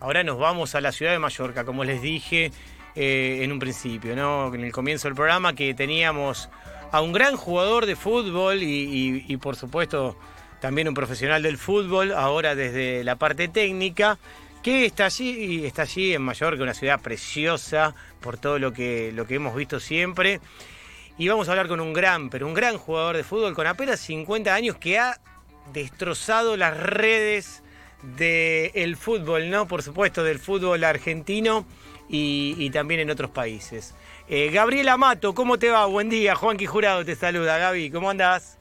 Ahora nos vamos a la ciudad de Mallorca, como les dije eh, en un principio, ¿no? En el comienzo del programa, que teníamos a un gran jugador de fútbol y, por supuesto también un profesional del fútbol, ahora desde la parte técnica, que está allí, está allí en Mallorca, una ciudad preciosa por todo lo que, lo que hemos visto siempre. Y vamos a hablar con un gran, pero un gran jugador de fútbol con apenas 50 años que ha destrozado las redes del fútbol, ¿no? Por supuesto, del fútbol argentino y, también en otros países. Eh, Gabriela Mato, ¿cómo te va? Buen día, Juanqui Jurado te saluda. Gaby, ¿cómo andás?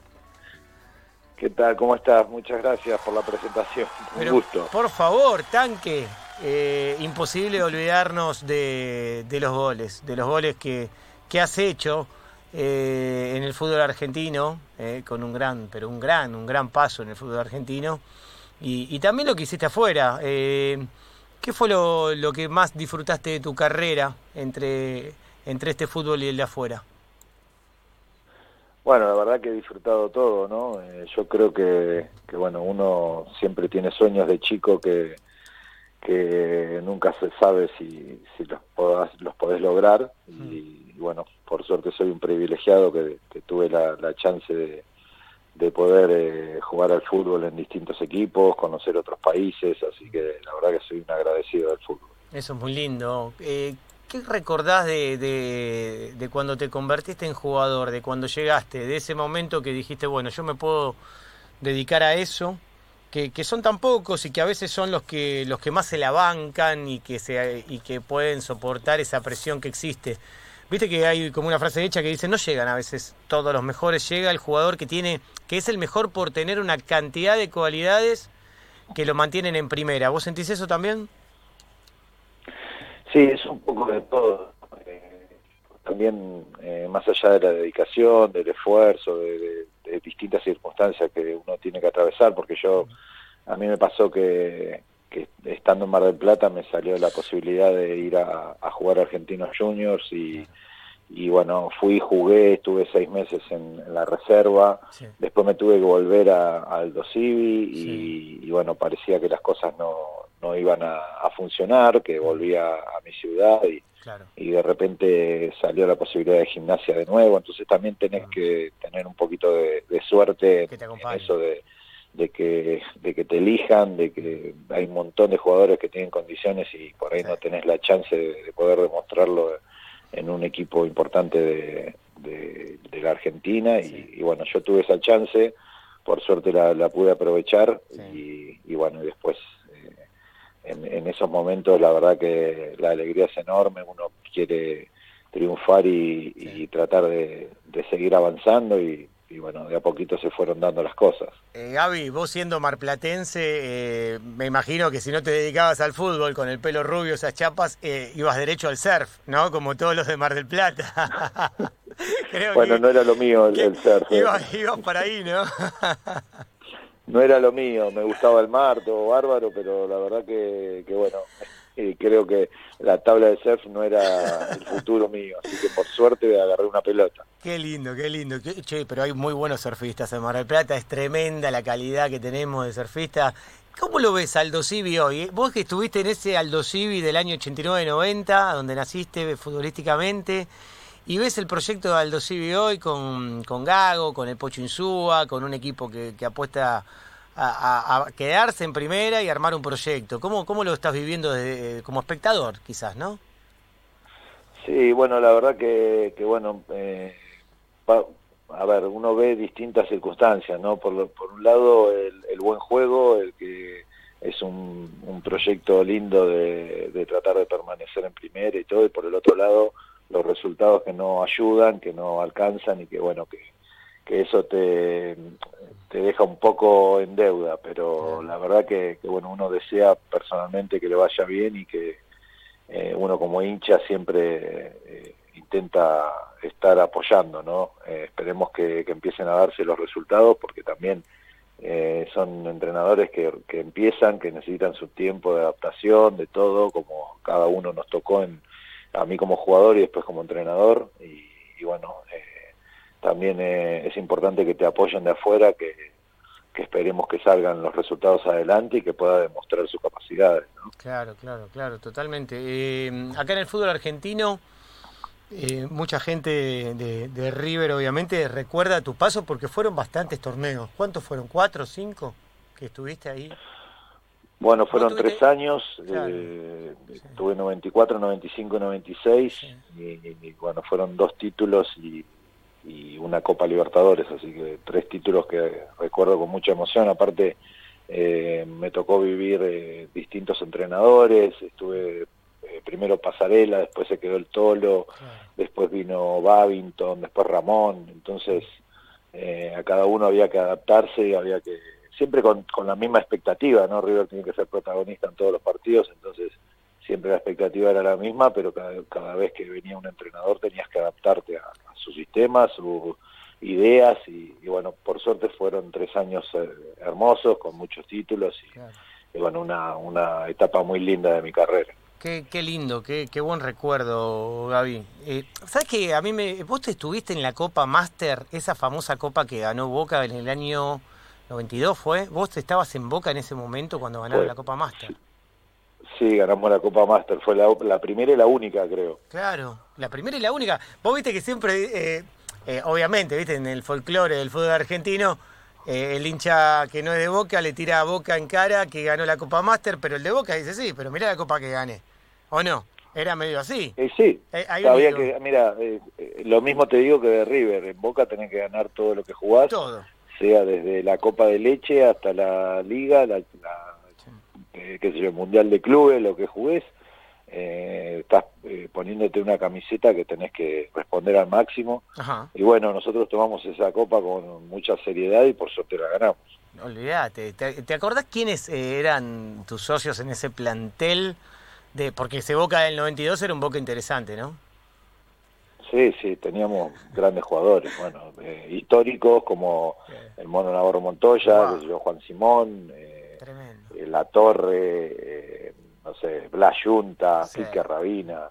¿Qué tal? ¿Cómo estás? Muchas gracias por la presentación. Un gusto. Por favor, tanque. Eh, imposible olvidarnos de, los goles, de los goles que, que has hecho eh, en el fútbol argentino, con un gran, pero un gran, un gran paso en el fútbol argentino. Y, también lo que hiciste afuera. Eh, ¿Qué fue lo, lo, que más disfrutaste de tu carrera entre, entre este fútbol y el de afuera? Bueno, la verdad que he disfrutado todo, ¿no? Eh, yo creo que, que, bueno, uno siempre tiene sueños de chico que, que nunca se sabe si, si los, podás, los podés lograr. Y, mm. bueno, por suerte soy un privilegiado que, que tuve la, la chance de, de poder eh, jugar al fútbol en distintos equipos, conocer otros países, así que la verdad que soy un agradecido del fútbol. Eso es muy lindo. Eh, ¿Qué recordás de, de, cuando te convertiste en jugador, de cuando llegaste, de ese momento que dijiste, bueno, yo me puedo dedicar a eso, que, que son tan pocos y que a veces son los que, los que más se la bancan y que, se, y que pueden soportar esa presión que existe? Viste que hay como una frase hecha que dice, no llegan a veces todos los mejores, llega el jugador que tiene, que es el mejor por tener una cantidad de cualidades que lo mantienen en primera. ¿Vos sentís eso también? Sí, es un poco de todo. Eh, también eh, más allá de la dedicación, del esfuerzo, de, distintas circunstancias que uno tiene que atravesar, porque yo, a mí me pasó que, estando en Mar del Plata me salió la posibilidad de ir a, a jugar a Argentinos Juniors y y bueno, fui, jugué, estuve seis meses en, la reserva, después me tuve que volver a, Aldo Civi y, bueno, parecía que las cosas no, no iban a, funcionar, que volvía a mi ciudad y, y de repente salió la posibilidad de gimnasia de nuevo, entonces también tenés que tener un poquito de, suerte en eso de, de que de que te elijan, de que hay un montón de jugadores que tienen condiciones y por ahí no tenés la chance de, poder demostrarlo en un equipo importante de, de, la Argentina. Y, bueno, yo tuve esa chance, por suerte la, pude aprovechar y, y, bueno, después eh, en, en, esos momentos la verdad que la alegría es enorme, uno quiere triunfar y, y tratar de, de seguir avanzando y, y bueno, de a poquito se fueron dando las cosas. Eh, Gaby, vos siendo marplatense, eh, me imagino que si no te dedicabas al fútbol con el pelo rubio, esas chapas, eh, ibas derecho al surf, ¿no? Como todos los de Mar del Plata. bueno, no era lo mío el, surf. ¿eh? Ibas, ibas para ahí, ¿no? no era lo mío, me gustaba el mar, todo bárbaro, pero la verdad que, que bueno, y creo que la tabla de surf no era el futuro mío, así que por suerte agarré una pelota. Qué lindo, qué lindo. Che, pero hay muy buenos surfistas en Mar del Plata, es tremenda la calidad que tenemos de surfistas. ¿Cómo lo ves Aldo Civi hoy? Vos que estuviste en ese Aldo Civi del año 89-90, donde naciste futbolísticamente, y ves el proyecto de Aldo Civi hoy con, con Gago, con el Pocho Insúa, con un equipo que, que apuesta a, quedarse en primera y armar un proyecto. ¿Cómo, cómo lo estás viviendo como espectador, quizás, no? Sí, bueno, la verdad que, que bueno, eh, a ver, uno ve distintas circunstancias, ¿no? Por, por un lado, el, buen juego, el que es un, un proyecto lindo de, de, tratar de permanecer en primera y todo, y por el otro lado, los resultados que no ayudan, que no alcanzan y que, bueno, que, que eso te, te deja un poco en deuda, pero la verdad que, bueno, uno desea personalmente que le vaya bien y que eh, uno como hincha siempre eh, intenta estar apoyando, ¿no? Eh, esperemos que, empiecen a darse los resultados porque también son entrenadores que, que empiezan, que necesitan su tiempo de adaptación, de todo, como cada uno nos tocó en, a mí como jugador y después como entrenador, y, y bueno, también eh, es importante que te apoyen de afuera, que, que esperemos que salgan los resultados adelante y que pueda demostrar sus capacidades. Claro, claro, claro, totalmente. Eh, acá en el fútbol argentino, eh, mucha gente de, River obviamente recuerda tu paso porque fueron bastantes torneos. ¿Cuántos fueron? ¿Cuatro cinco que estuviste ahí? Bueno, fueron tres años, eh, tuve 94, 95, 96 y, y, bueno, fueron dos títulos y y una Copa Libertadores, así que tres títulos que recuerdo con mucha emoción. Aparte, eh, me tocó vivir eh, distintos entrenadores, estuve eh, primero Pasarela, después se quedó el Tolo, después vino Babington, después Ramón, entonces a cada uno había que adaptarse y había que, siempre con, con la misma expectativa, ¿no? River tiene que ser protagonista en todos los partidos, entonces siempre la expectativa era la misma, pero cada, vez que venía un entrenador tenías que adaptarte a, su sistema, sus ideas y, bueno, por suerte fueron tres años eh, hermosos con muchos títulos y, bueno, una, una etapa muy linda de mi carrera. Qué, qué lindo, qué, qué buen recuerdo, Gaby. Eh, ¿Sabes que a mí me... Vos te estuviste en la Copa Master, esa famosa copa que ganó Boca en el año 92, ¿fue? ¿Vos estabas en Boca en ese momento cuando ganaron la Copa Master? Sí, ganamos la Copa Master, fue la, primera y la única, creo. Claro, la primera y la única. Vos viste que siempre, eh, eh, obviamente, viste, en el folclore del fútbol argentino, eh, el hincha que no es de Boca le tira a Boca en cara que ganó la Copa Master, pero el de Boca dice, sí, pero mira la Copa que gané. ¿O no? Era medio así. sí, sabía que, mira, lo mismo te digo que de River, en Boca tenés que ganar todo lo que jugás. Todo. Sea desde la Copa de Leche hasta la Liga, la eh, qué sé yo, Mundial de Clubes, lo que jugués, eh, estás eh, poniéndote una camiseta que tenés que responder al máximo. Y bueno, nosotros tomamos esa copa con mucha seriedad y por suerte la ganamos. Olvídate, ¿te, acordás quiénes eran tus socios en ese plantel? de Porque ese Boca del 92 era un Boca interesante, ¿no? Sí, sí, teníamos grandes jugadores, bueno, históricos como el Mono Navarro Montoya, Juan Simón, eh, la Torre, eh, no sé, Blas Junta, Pique Rabina,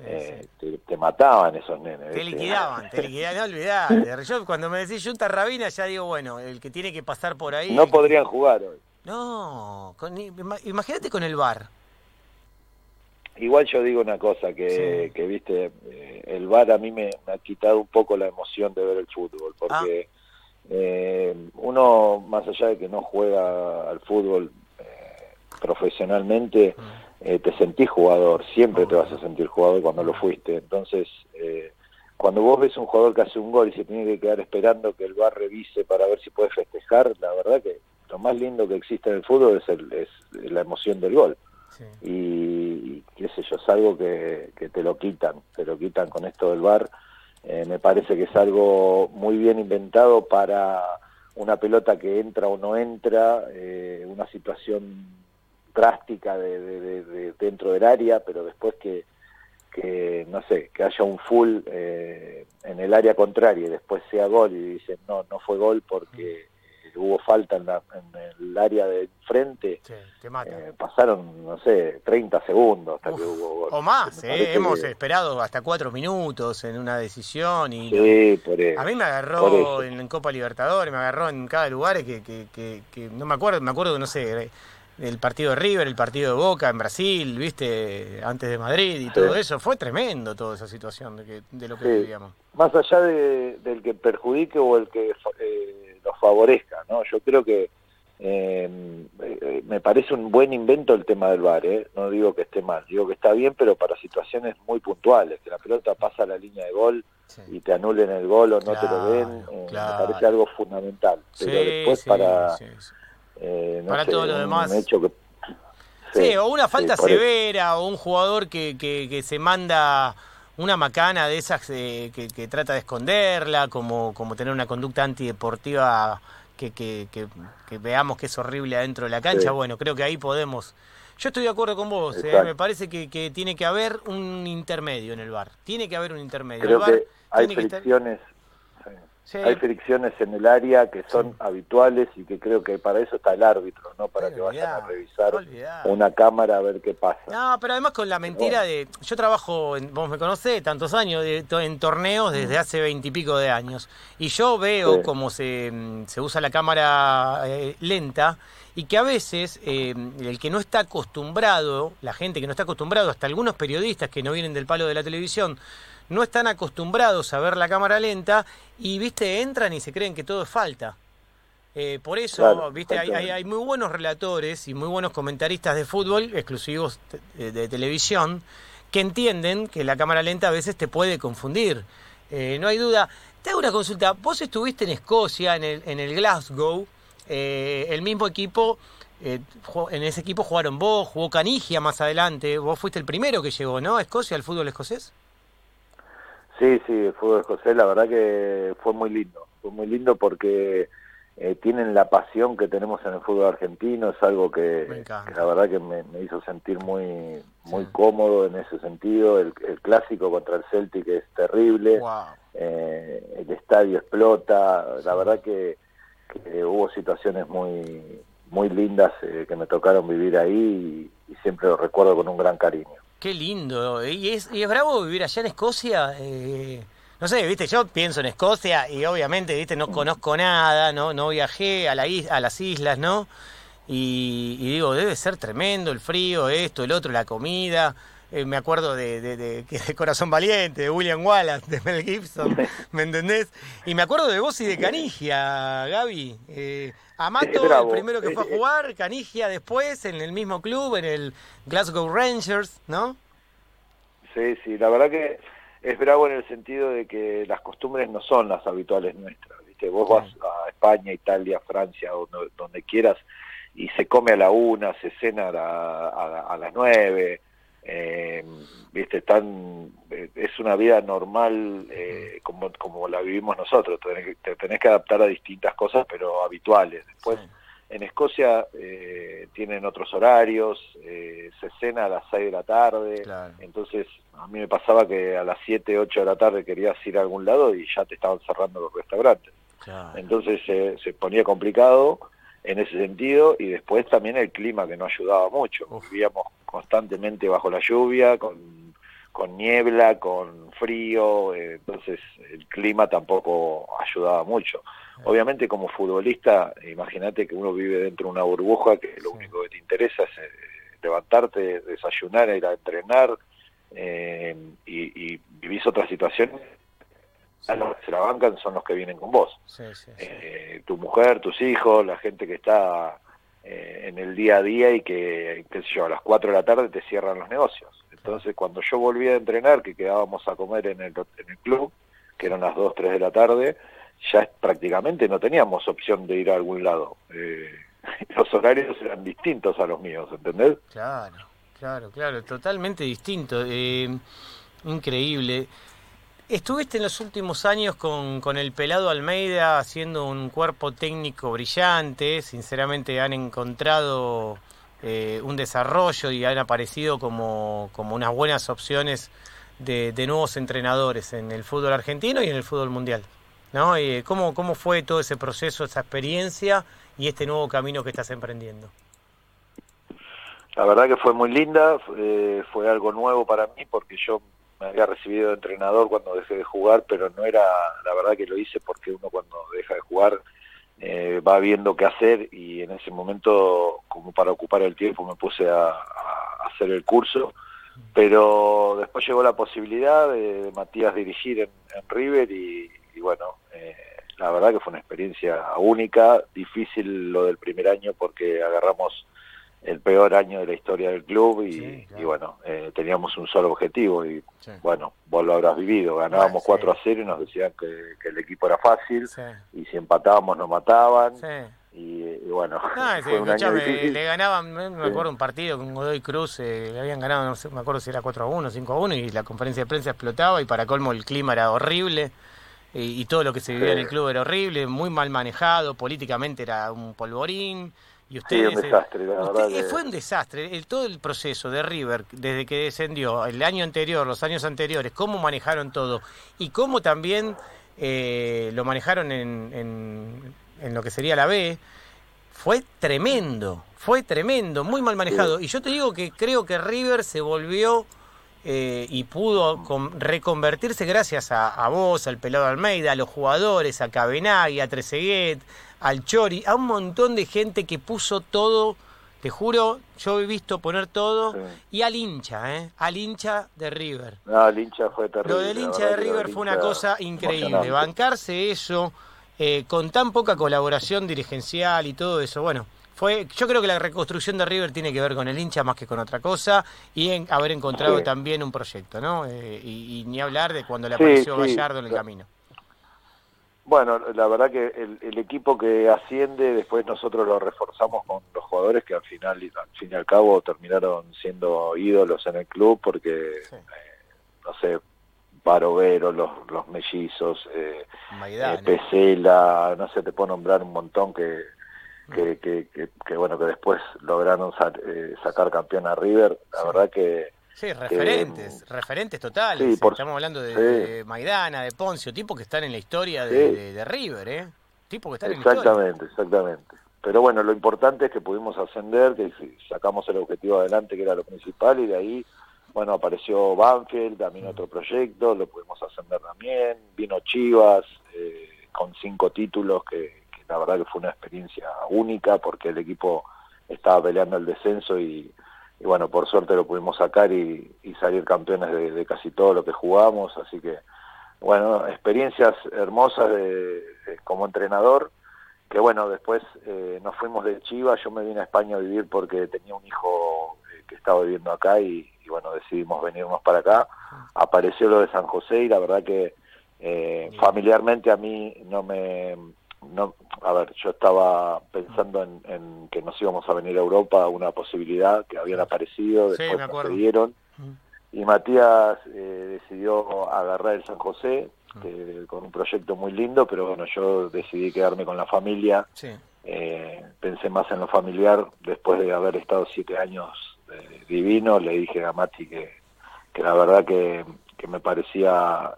eh, te, mataban esos nenes. Te liquidaban, te liquidaban, no olvidate. Yo cuando me decís Junta Rabina ya digo, bueno, el que tiene que pasar por ahí. No podrían jugar hoy. No, imagínate con el bar. Igual yo digo una cosa, que, que viste, el bar a mí me, ha quitado un poco la emoción de ver el fútbol, porque ah. Uno, más allá de que no juega al fútbol profesionalmente eh, te sentís jugador, siempre te vas a sentir jugador cuando lo fuiste. Entonces, eh, cuando vos ves un jugador que hace un gol y se tiene que quedar esperando que el bar revise para ver si puede festejar, la verdad que lo más lindo que existe en el fútbol es, el, es la emoción del gol. Y, qué sé yo, es algo que, que, te lo quitan, te lo quitan con esto del bar. Eh, me parece que es algo muy bien inventado para una pelota que entra o no entra, una situación drástica de, dentro del área, pero después que, que no sé, que haya un full eh, en el área contraria y después sea gol y dicen no, no fue gol porque hubo falta en, el área de frente, eh, pasaron, no sé, 30 segundos hasta que hubo gol. O más, eh, hemos esperado hasta cuatro minutos en una decisión y a mí me agarró en, Copa Libertadores, me agarró en cada lugar que, que, que, no me acuerdo, me acuerdo que no sé, el partido de River, el partido de Boca en Brasil, viste, antes de Madrid y todo eso, fue tremendo toda esa situación de, que, de lo que vivíamos. Más allá de, del que perjudique o el que eh, favorezca, ¿no? Yo creo que eh, eh, me parece un buen invento el tema del VAR, ¿eh? no digo que esté mal, digo que está bien, pero para situaciones muy puntuales, que la pelota pasa a la línea de gol y te anulen el gol o no te lo den, me parece algo fundamental. Pero después para eh, para todo lo demás. sí, o una falta severa, o un jugador que, que, se manda una macana de esas eh, que, trata de esconderla, como, como tener una conducta antideportiva que, que, veamos que es horrible adentro de la cancha. Bueno, creo que ahí podemos. Yo estoy de acuerdo con vos, eh, me parece que, tiene que haber un intermedio en el bar. Tiene que haber un intermedio. Creo que hay fricciones. Hay fricciones en el área que son habituales y que creo que para eso está el árbitro, ¿no? Para que vayan a revisar una cámara a ver qué pasa. No, pero además con la mentira de... Yo trabajo, vos me conocés, tantos años, de, en torneos desde mm. hace veintipico de años. Y yo veo cómo se, mm, se, usa la cámara eh, lenta y que a veces eh, el que no está acostumbrado, la gente que no está acostumbrado, hasta algunos periodistas que no vienen del palo de la televisión, no están acostumbrados a ver la cámara lenta y, viste, entran y se creen que todo es falta. Eh, por eso, viste, hay, muy buenos relatores y muy buenos comentaristas de fútbol, exclusivos de, televisión, que entienden que la cámara lenta a veces te puede confundir. Eh, no hay duda. Te hago una consulta. Vos estuviste en Escocia, en el, en el Glasgow, eh, el mismo equipo, en ese equipo jugaron vos, jugó Canigia más adelante, vos fuiste el primero que llegó, ¿no? A Escocia, al fútbol escocés. Sí, sí, el fútbol José, la verdad que fue muy lindo, fue muy lindo porque eh, tienen la pasión que tenemos en el fútbol argentino, es algo que, la verdad que me, hizo sentir muy muy cómodo en ese sentido, el, clásico contra el Celtic es terrible, eh, el estadio explota, la verdad que, hubo situaciones muy muy lindas eh, que me tocaron vivir ahí y siempre lo recuerdo con un gran cariño. Qué lindo. ¿Y es, y es bravo vivir allá en Escocia? Eh, no sé, viste, yo pienso en Escocia y obviamente, viste, no conozco nada, no, no viajé a, la a las islas, ¿no? Y, digo, debe ser tremendo el frío, esto, el otro, la comida. Eh, me acuerdo de, de, de, Corazón Valiente, de William Wallace, de Mel Gibson, ¿me entendés? Y me acuerdo de vos y de Canigia, Gaby. Eh, Amato, el primero que fue a eh, eh. jugar, Canigia después, en el mismo club, en el Glasgow Rangers, ¿no? Sí, sí, la verdad que es bravo en el sentido de que las costumbres no son las habituales nuestras, ¿viste? Vos vas a España, Italia, Francia, donde, donde quieras, y se come a la una, se cena a, a las nueve, eh, viste tan eh, es una vida normal eh, como, como la vivimos nosotros. Te tenés, que adaptar a distintas cosas pero habituales. Después en Escocia eh, tienen otros horarios eh, se cena a las 6 de la tarde. Entonces a mí me pasaba que a las 7 8 de la tarde querías ir a algún lado y ya te estaban cerrando los restaurantes. Entonces se ponía complicado en ese sentido y después también el clima que no ayudaba mucho. Vivíamos constantemente bajo la lluvia, con, con niebla, con frío, eh, entonces el clima tampoco ayudaba mucho. Obviamente como futbolista, imagínate que uno vive dentro de una burbuja que lo único que te interesa es eh, levantarte, desayunar, ir a entrenar eh, y, y, vivís otra situación. Los que se la bancan son los que vienen con vos. tu mujer, tus hijos, la gente que está eh, en el día a día y que, yo, a las 4 de la tarde te cierran los negocios. Entonces, cuando yo volví a entrenar, que quedábamos a comer en el, en el club, que eran las 2, 3 de la tarde, ya prácticamente no teníamos opción de ir a algún lado. Eh, los horarios eran distintos a los míos, ¿entendés? Claro, claro, claro, totalmente distinto. Eh, increíble. Estuviste en los últimos años con, con, el pelado Almeida haciendo un cuerpo técnico brillante, sinceramente han encontrado eh, un desarrollo y han aparecido como, como unas buenas opciones de, nuevos entrenadores en el fútbol argentino y en el fútbol mundial. ¿no? ¿cómo, ¿Cómo fue todo ese proceso, esa experiencia y este nuevo camino que estás emprendiendo? La verdad que fue muy linda, fue algo nuevo para mí porque yo me había recibido de entrenador cuando dejé de jugar, pero no era, la verdad que lo hice porque uno cuando deja de jugar eh, va viendo qué hacer y en ese momento, como para ocupar el tiempo, me puse a, hacer el curso, pero después llegó la posibilidad de, Matías dirigir en, River y, bueno, eh, la verdad que fue una experiencia única, difícil lo del primer año porque agarramos el peor año de la historia del club y, bueno, eh, teníamos un solo objetivo y bueno, vos lo habrás vivido, ganábamos 4 a 0 y nos decían que, el equipo era fácil y si empatábamos nos mataban y, bueno, fue un año difícil. le ganaban, me acuerdo un partido con Godoy Cruz, eh, le habían ganado, no sé, me acuerdo si era 4 a 1, 5 a 1 y la conferencia de prensa explotaba y para colmo el clima era horrible. Y, y todo lo que se vivía en el club era horrible, muy mal manejado, políticamente era un polvorín, y ustedes, un desastre, la verdad. Fue un desastre, el, todo el proceso de River, desde que descendió, el año anterior, los años anteriores, cómo manejaron todo y cómo también eh, lo manejaron en, en, lo que sería la B, fue tremendo, fue tremendo, muy mal manejado. Y yo te digo que creo que River se volvió eh, y pudo reconvertirse gracias a, vos, al Pelado Almeida, a los jugadores, a Cabenagui, a Trezeguet, al Chori, a un montón de gente que puso todo te juro, yo he visto poner todo y al hincha, ¿eh? Al hincha de River. No, el hincha fue terrible. Lo del hincha de River fue una cosa increíble. Bancarse eso eh, con tan poca colaboración dirigencial y todo eso. Bueno, fue, yo creo que la reconstrucción de River tiene que ver con el hincha más que con otra cosa y en haber encontrado también un proyecto, ¿no? Eh, y, ni hablar de cuando le apareció Gallardo en el camino. Bueno, la verdad que el, equipo que asciende, después nosotros lo reforzamos con los jugadores que al final, al fin y al cabo, terminaron siendo ídolos en el club porque, eh, no sé, Barovero, los, los mellizos, eh, eh Pesela, no sé, te puedo nombrar un montón que, mm. que, que, bueno, que después lograron eh, sacar campeón a River. La verdad que Sí, referentes, referentes totales. Estamos hablando de, Maidana, de Poncio, tipos que están en la historia de, River, ¿eh? Tipos que están en la historia. Exactamente, exactamente. Pero bueno, lo importante es que pudimos ascender, que sacamos el objetivo adelante, que era lo principal, y de ahí, bueno, apareció Banfield, también mm. otro proyecto, lo pudimos ascender también, vino Chivas, eh, con cinco títulos, que, que la verdad que fue una experiencia única, porque el equipo estaba peleando el descenso y y bueno, por suerte lo pudimos sacar y, salir campeones de, casi todo lo que jugamos, así que bueno, experiencias hermosas de, como entrenador, que bueno, después eh, nos fuimos de Chivas, yo me vine a España a vivir porque tenía un hijo eh, que estaba viviendo acá y, bueno, decidimos venirnos para acá, apareció lo de San José y la verdad que eh, familiarmente a mí no me no, a ver, yo estaba pensando en, que nos íbamos a venir a Europa, una posibilidad que habían aparecido, después nos dieron, y Matías eh, decidió agarrar el San José, con un proyecto muy lindo, pero bueno, yo decidí quedarme con la familia, eh, pensé más en lo familiar, después de haber estado siete años eh, divino, le dije a Mati que, que la verdad que, que me parecía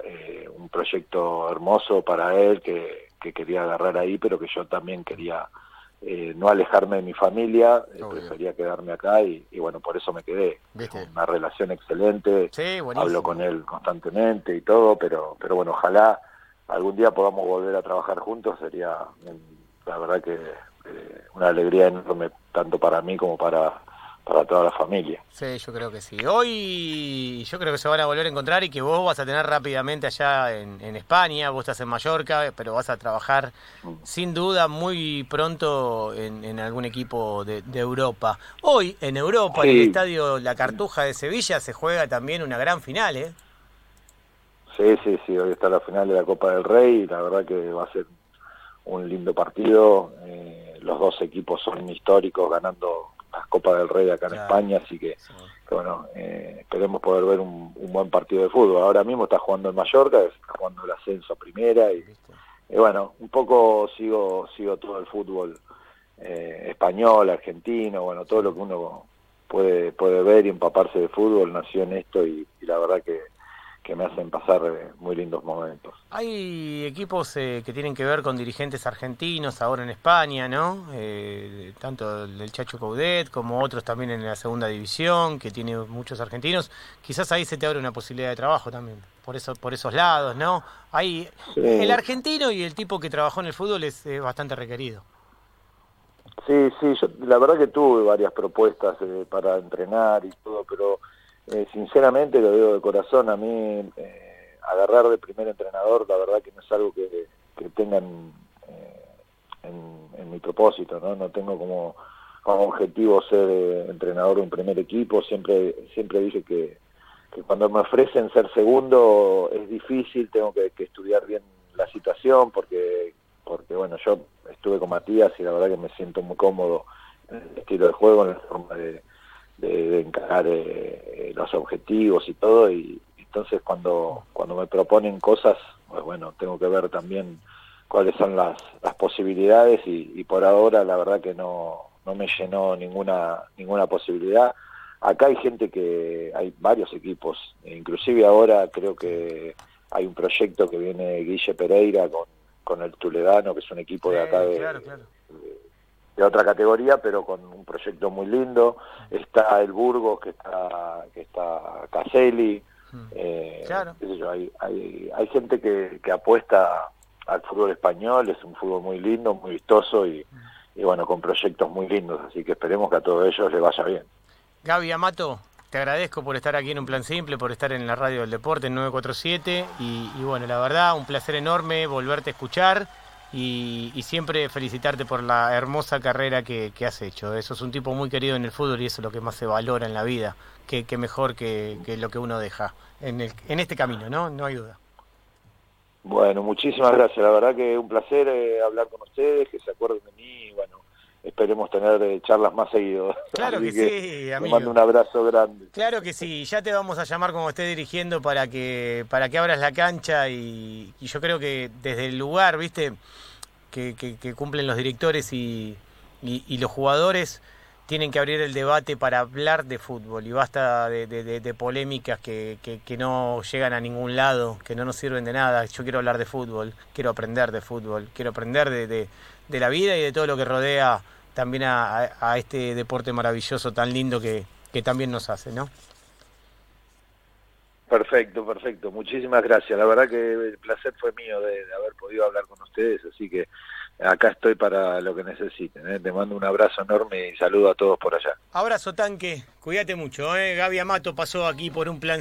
un proyecto hermoso para él, que que quería agarrar ahí, pero que yo también quería eh, no alejarme de mi familia, eh, prefería quedarme acá y, bueno, por eso me quedé. Una relación excelente, hablo con él constantemente y todo, pero, pero bueno, ojalá algún día podamos volver a trabajar juntos, sería la verdad que eh, una alegría enorme tanto para mí como para para toda la familia. Sí, yo creo que sí. Hoy yo creo que se van a volver a encontrar y que vos vas a tener rápidamente allá en, España, vos estás en Mallorca, pero vas a trabajar mm. sin duda muy pronto en, algún equipo de, Europa. Hoy en Europa, en el estadio La Cartuja de Sevilla, se juega también una gran final, ¿eh? Sí, sí, sí, hoy está la final de la Copa del Rey y la verdad que va a ser un lindo partido. Eh, los dos equipos son históricos ganando las Copas del Rey acá en España, así que, bueno, eh, esperemos poder ver un, buen partido de fútbol. Ahora mismo está jugando en Mallorca, está jugando el ascenso a primera y, bueno, un poco sigo sigo todo el fútbol eh, español, argentino, bueno, todo lo que uno puede puede ver y empaparse de fútbol nació en esto y la verdad que que me hacen pasar eh, muy lindos momentos. Hay equipos eh, que tienen que ver con dirigentes argentinos ahora en España, ¿no? Eh, tanto el Chacho Coudet como otros también en la segunda división, que tiene muchos argentinos. Quizás ahí se te abre una posibilidad de trabajo también, por eso por esos lados, ¿no? Hay, El argentino y el tipo que trabajó en el fútbol es bastante requerido. Sí, sí, yo la verdad que tuve varias propuestas para entrenar y todo, pero eh, sinceramente lo digo de corazón, a mí eh, agarrar de primer entrenador, la verdad que no es algo que, tengan eh, en, mi propósito, ¿no? No tengo como, como objetivo ser entrenador de un primer equipo, siempre, siempre dije que, cuando me ofrecen ser segundo es difícil, tengo que, estudiar bien la situación porque, porque bueno, yo estuve con Matías y la verdad que me siento muy cómodo en el estilo de juego, en la forma de de, encarar eh, eh, los objetivos y todo y entonces cuando cuando me proponen cosas pues bueno tengo que ver también cuáles son las, las posibilidades y, por ahora la verdad que no no me llenó ninguna ninguna posibilidad. Acá hay gente que hay varios equipos inclusive ahora creo que hay un proyecto que viene Guille Pereira con, con el Tuledano, que es un equipo de acá de, de, otra categoría, pero con un proyecto muy lindo. Está el Burgos, que está, que está Caselli. Hmm. Eh, hay, hay, hay gente que, que apuesta al fútbol español, es un fútbol muy lindo, muy vistoso y, y bueno, con proyectos muy lindos, así que esperemos que a todos ellos les vaya bien. Gaby Amato, te agradezco por estar aquí en un plan simple, por estar en la radio del deporte en 947 y, y bueno, la verdad, un placer enorme volverte a escuchar y, siempre felicitarte por la hermosa carrera que, has hecho. Eso es un tipo muy querido en el fútbol y eso es lo que más se valora en la vida, que, mejor que, lo que uno deja en, el, en este camino, ¿no? No hay duda. Bueno, muchísimas gracias. La verdad que un placer eh, hablar con ustedes, que se acuerden de mí y bueno, esperemos tener eh, charlas más seguido. Claro que, sí, amigo. Te mando un abrazo grande. Claro que sí, ya te vamos a llamar como esté dirigiendo para que para que abras la cancha y, yo creo que desde el lugar, viste, que, que, cumplen los directores y, y, los jugadores tienen que abrir el debate para hablar de fútbol y basta de, de, polémicas que, no llegan a ningún lado, que no nos sirven de nada. Yo quiero hablar de fútbol, quiero aprender de fútbol, quiero aprender de, la vida y de todo lo que rodea también a, este deporte maravilloso tan lindo que también nos hace, ¿no? Perfecto, perfecto. Muchísimas gracias. La verdad que el placer fue mío de, haber podido hablar con ustedes, así que acá estoy para lo que necesiten. ¿eh? Te mando un abrazo enorme y saludo a todos por allá. Abrazo, tanque. Cuídate mucho. ¿eh? Gaby Amato pasó aquí por un plan